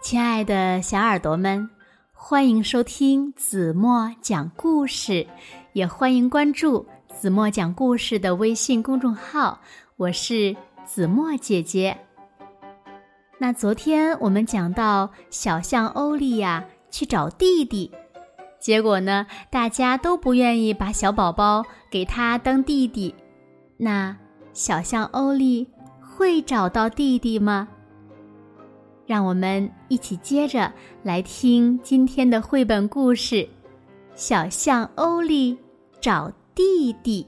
亲爱的小耳朵们，欢迎收听子墨讲故事，也欢迎关注子墨讲故事的微信公众号。我是子墨姐姐。那昨天我们讲到小象欧丽呀去找弟弟，结果呢，大家都不愿意把小宝宝给他当弟弟。那小象欧丽会找到弟弟吗？让我们一起接着来听今天的绘本故事《小象欧利找弟弟》。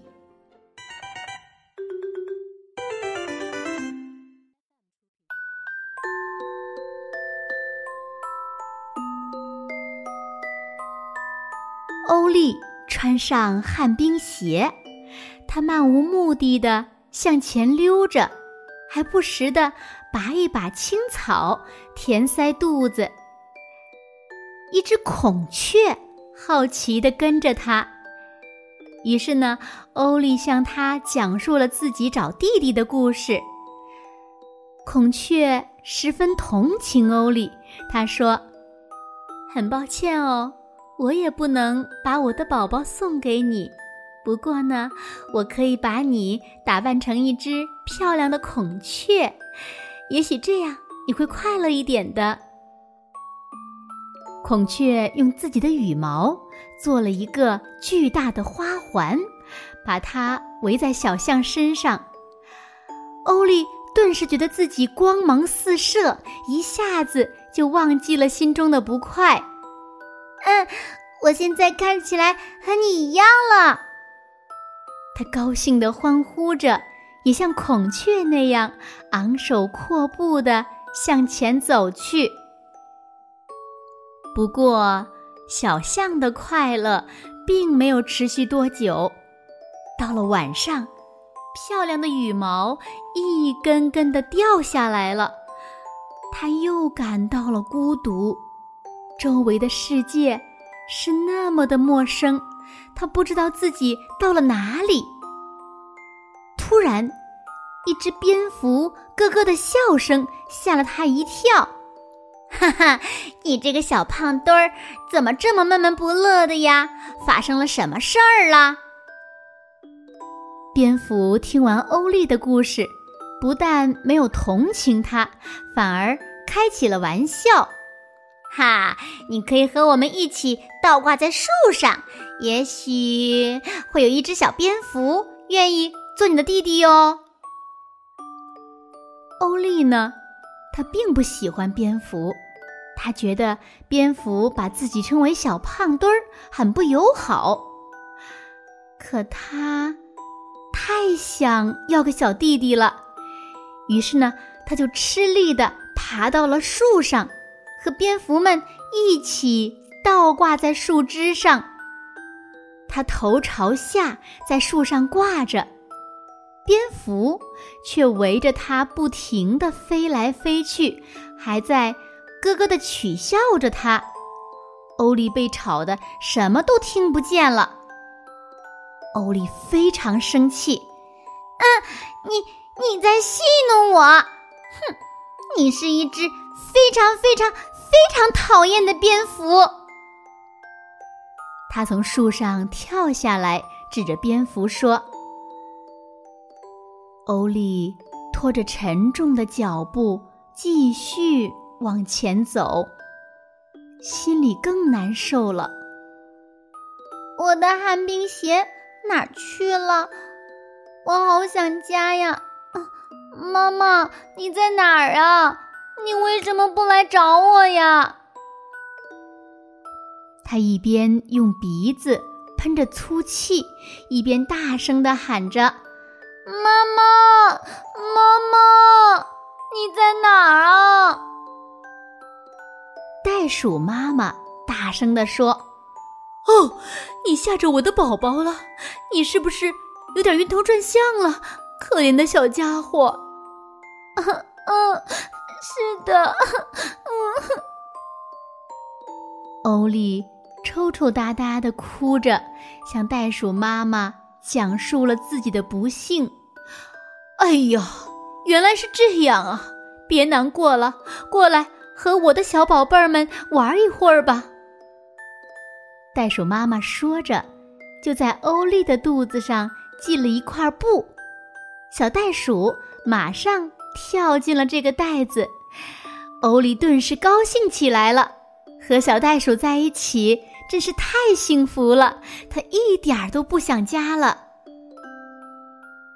欧利穿上旱冰鞋，他漫无目的的向前溜着，还不时的。拔一把青草填塞肚子。一只孔雀好奇地跟着他。于是呢，欧丽向他讲述了自己找弟弟的故事。孔雀十分同情欧丽，他说：“很抱歉哦，我也不能把我的宝宝送给你。不过呢，我可以把你打扮成一只漂亮的孔雀。”也许这样你会快乐一点的。孔雀用自己的羽毛做了一个巨大的花环，把它围在小象身上。欧丽顿时觉得自己光芒四射，一下子就忘记了心中的不快。嗯，我现在看起来和你一样了。他高兴地欢呼着。也像孔雀那样昂首阔步地向前走去。不过，小象的快乐并没有持续多久。到了晚上，漂亮的羽毛一根根的掉下来了，它又感到了孤独。周围的世界是那么的陌生，它不知道自己到了哪里。突然，一只蝙蝠咯咯的笑声吓了他一跳。哈哈，你这个小胖墩儿，怎么这么闷闷不乐的呀？发生了什么事儿了？蝙蝠听完欧丽的故事，不但没有同情他，反而开起了玩笑。哈，你可以和我们一起倒挂在树上，也许会有一只小蝙蝠愿意。做你的弟弟哟，欧丽呢？她并不喜欢蝙蝠，她觉得蝙蝠把自己称为小胖墩儿很不友好。可她太想要个小弟弟了，于是呢，她就吃力的爬到了树上，和蝙蝠们一起倒挂在树枝上。她头朝下在树上挂着。蝙蝠却围着它不停地飞来飞去，还在咯咯地取笑着它。欧丽被吵得什么都听不见了。欧丽非常生气：“嗯，你你在戏弄我！哼，你是一只非常非常非常讨厌的蝙蝠！”他从树上跳下来，指着蝙蝠说。欧丽拖着沉重的脚步继续往前走，心里更难受了。我的旱冰鞋哪去了？我好想家呀！妈妈，你在哪儿啊？你为什么不来找我呀？他一边用鼻子喷着粗气，一边大声的喊着。妈妈，妈妈，你在哪儿啊？袋鼠妈妈大声地说：“哦，你吓着我的宝宝了，你是不是有点晕头转向了？可怜的小家伙。”“嗯嗯，是的。”嗯。欧丽抽抽搭搭的哭着，向袋鼠妈妈。讲述了自己的不幸。哎呀，原来是这样啊！别难过了，过来，和我的小宝贝儿们玩一会儿吧。”袋鼠妈妈说着，就在欧丽的肚子上系了一块布。小袋鼠马上跳进了这个袋子，欧丽顿时高兴起来了。和小袋鼠在一起真是太幸福了，它一点儿都不想家了。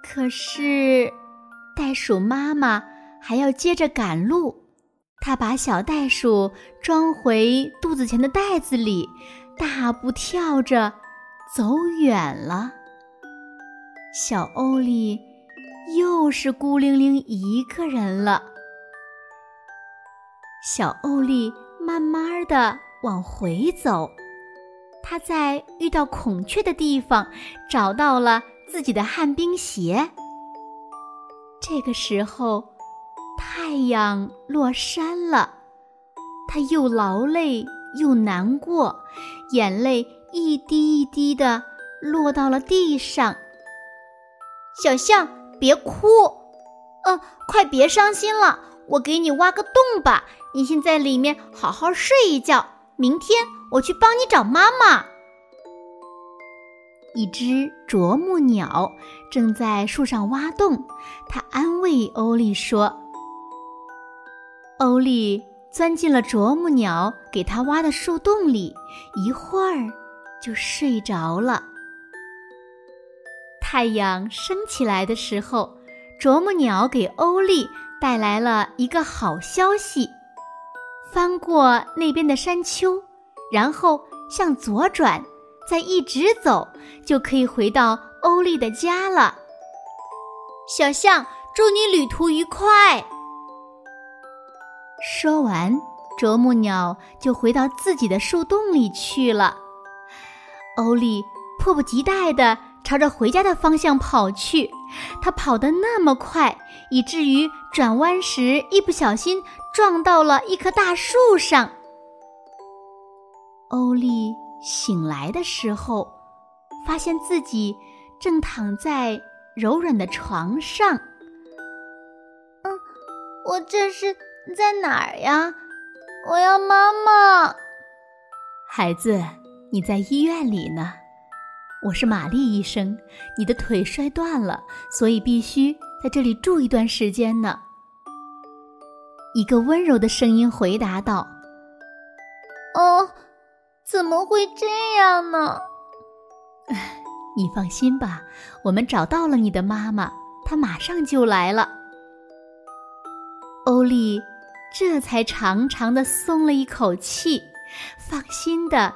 可是，袋鼠妈妈还要接着赶路，它把小袋鼠装回肚子前的袋子里，大步跳着走远了。小欧利。又是孤零零一个人了。小欧丽慢慢的往回走，他在遇到孔雀的地方找到了自己的旱冰鞋。这个时候，太阳落山了，他又劳累又难过，眼泪一滴一滴的落到了地上。小象。别哭，嗯，快别伤心了，我给你挖个洞吧，你先在里面好好睡一觉，明天我去帮你找妈妈。一只啄木鸟正在树上挖洞，它安慰欧丽说：“欧丽钻进了啄木鸟给它挖的树洞里，一会儿就睡着了。”太阳升起来的时候，啄木鸟给欧丽带来了一个好消息：翻过那边的山丘，然后向左转，再一直走，就可以回到欧丽的家了。小象，祝你旅途愉快！说完，啄木鸟就回到自己的树洞里去了。欧丽迫不及待的。朝着回家的方向跑去，他跑得那么快，以至于转弯时一不小心撞到了一棵大树上。欧丽醒来的时候，发现自己正躺在柔软的床上。嗯，我这是在哪儿呀？我要妈妈。孩子，你在医院里呢。我是玛丽医生，你的腿摔断了，所以必须在这里住一段时间呢。一个温柔的声音回答道：“哦，怎么会这样呢？” 你放心吧，我们找到了你的妈妈，她马上就来了。欧丽这才长长的松了一口气，放心的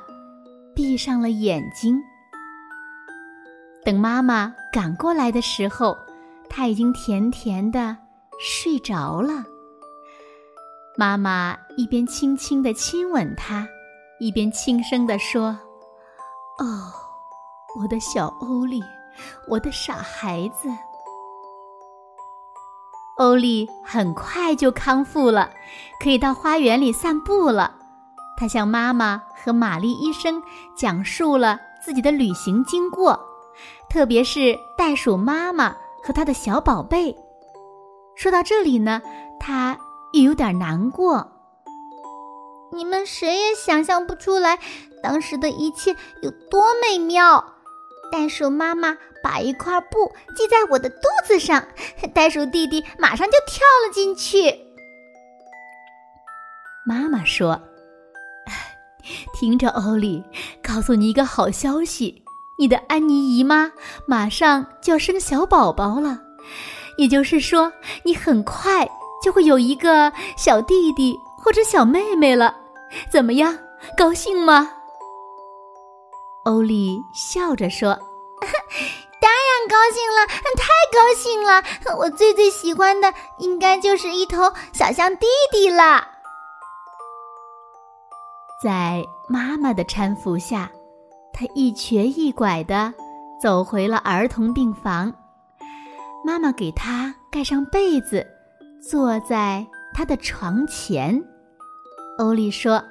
闭上了眼睛。等妈妈赶过来的时候，她已经甜甜的睡着了。妈妈一边轻轻的亲吻她，一边轻声的说：“哦，我的小欧丽，我的傻孩子。”欧丽很快就康复了，可以到花园里散步了。她向妈妈和玛丽医生讲述了自己的旅行经过。特别是袋鼠妈妈和它的小宝贝。说到这里呢，他又有点难过。你们谁也想象不出来，当时的一切有多美妙。袋鼠妈妈把一块布系在我的肚子上，袋鼠弟弟马上就跳了进去。妈妈说：“ 听着，欧丽，告诉你一个好消息。”你的安妮姨妈马上就要生小宝宝了，也就是说，你很快就会有一个小弟弟或者小妹妹了。怎么样，高兴吗？欧丽笑着说：“ 当然高兴了，太高兴了！我最最喜欢的应该就是一头小象弟弟了。”在妈妈的搀扶下。他一瘸一拐地走回了儿童病房，妈妈给他盖上被子，坐在他的床前。欧丽说：“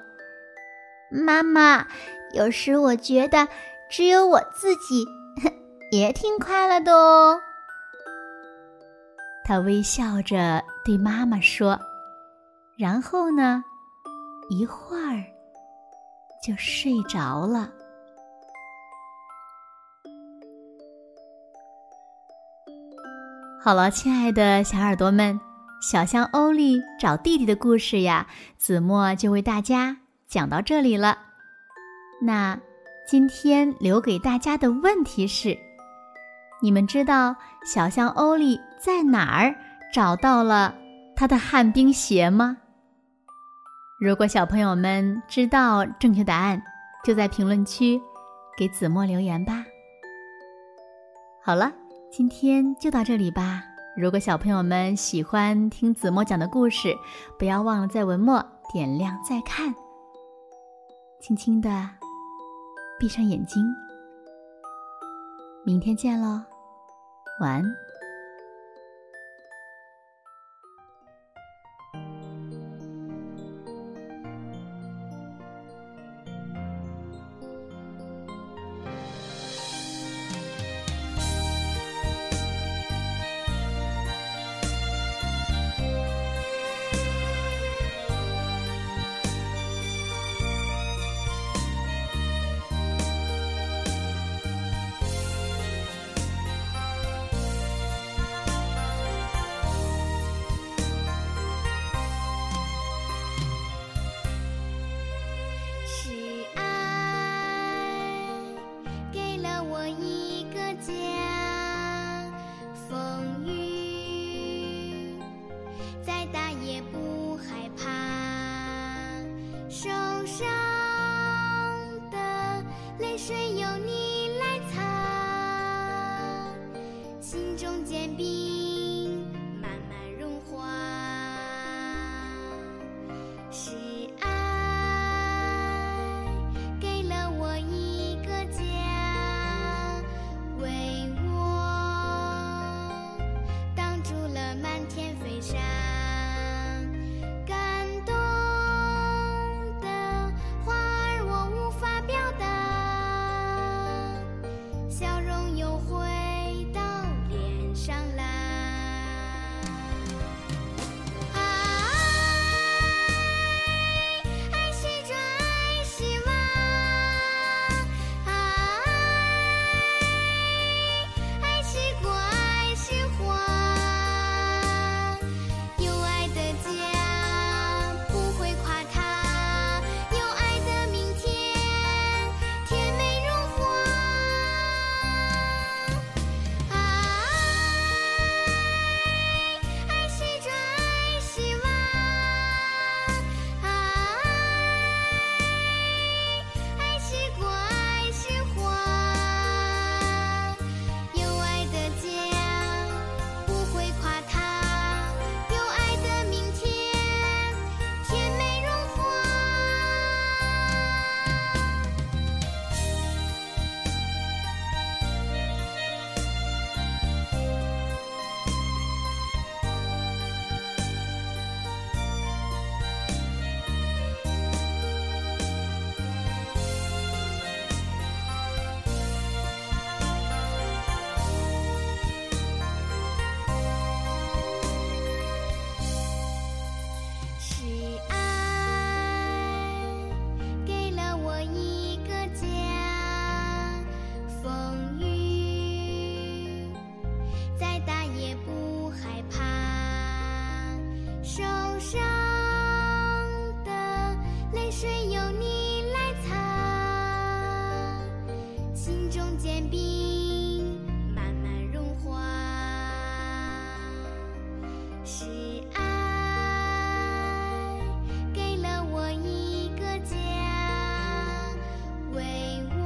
妈妈，有时我觉得只有我自己 也挺快乐的哦。”他微笑着对妈妈说，然后呢，一会儿就睡着了。好了，亲爱的小耳朵们，小象欧利找弟弟的故事呀，子墨就为大家讲到这里了。那今天留给大家的问题是：你们知道小象欧利在哪儿找到了他的旱冰鞋吗？如果小朋友们知道正确答案，就在评论区给子墨留言吧。好了。今天就到这里吧。如果小朋友们喜欢听子墨讲的故事，不要忘了在文末点亮再看。轻轻的闭上眼睛，明天见喽，晚安。水由你来藏，心中坚冰慢慢融化，是爱给了我一个家，为我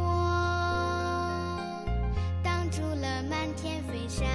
挡住了漫天飞沙。